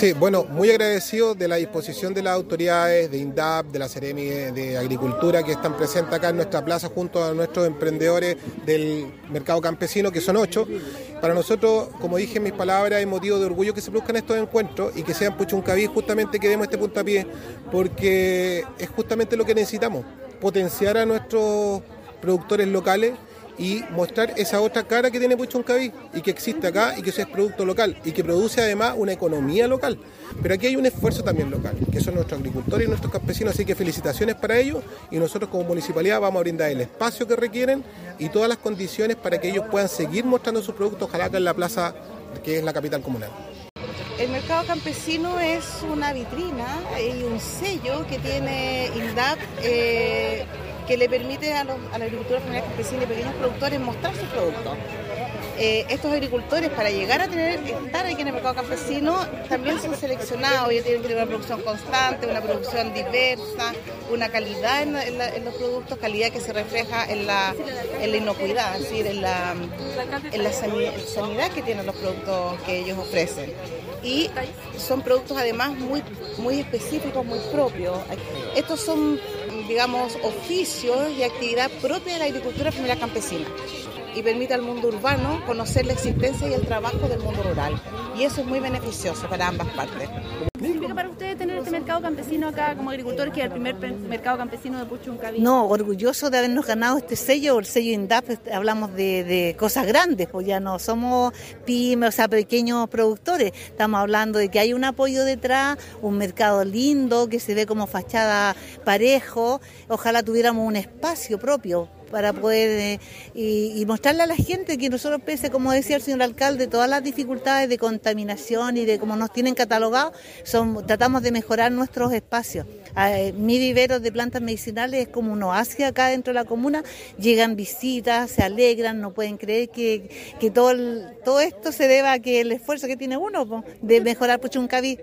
Sí, bueno, muy agradecido de la disposición de las autoridades, de INDAP, de la Ceremi de Agricultura que están presentes acá en nuestra plaza junto a nuestros emprendedores del mercado campesino, que son ocho. Para nosotros, como dije en mis palabras, es motivo de orgullo que se produzcan estos encuentros y que sean Puchuncaví justamente que demos este puntapié, porque es justamente lo que necesitamos, potenciar a nuestros productores locales y mostrar esa otra cara que tiene Puchuncaví y que existe acá y que eso es producto local y que produce además una economía local. Pero aquí hay un esfuerzo también local, que son nuestros agricultores y nuestros campesinos, así que felicitaciones para ellos y nosotros como municipalidad vamos a brindar el espacio que requieren y todas las condiciones para que ellos puedan seguir mostrando sus productos, ojalá acá en la plaza que es la capital comunal. El mercado campesino es una vitrina y un sello que tiene INDAP eh, que le permite a, los, a la agricultura familiar campesina y pequeños productores mostrar sus productos. Eh, estos agricultores para llegar a tener estar aquí en el mercado campesino también son seleccionados, ellos tienen que tener una producción constante, una producción diversa, una calidad en, los productos, calidad que se refleja en la, inocuidad, es decir, en la, en la sanidad que tienen los productos que ellos ofrecen. Y son productos además muy, muy específicos, muy propios. Estos son digamos, oficios y actividad propia de la agricultura familiar campesina y permite al mundo urbano conocer la existencia y el trabajo del mundo rural. Y eso es muy beneficioso para ambas partes. ¿Qué significa para ustedes tener este mercado campesino acá como agricultor, que es el primer mercado campesino de Puchuncaví? No, orgulloso de habernos ganado este sello, el sello INDAP, hablamos de, de, cosas grandes, pues ya no somos pymes, o sea, pequeños productores, estamos hablando de que hay un apoyo detrás, un mercado lindo, que se ve como fachada parejo, ojalá tuviéramos un espacio propio para poder eh, y, mostrarle a la gente que nosotros, pese, como decía el señor alcalde, todas las dificultades de contaminación y de cómo nos tienen catalogados, tratamos de mejorar nuestros espacios. Ah, eh, mi vivero de plantas medicinales es como un oasis acá dentro de la comuna, llegan visitas, se alegran, no pueden creer que, que todo, todo esto se deba a que el esfuerzo que tiene uno de mejorar Puchuncaví.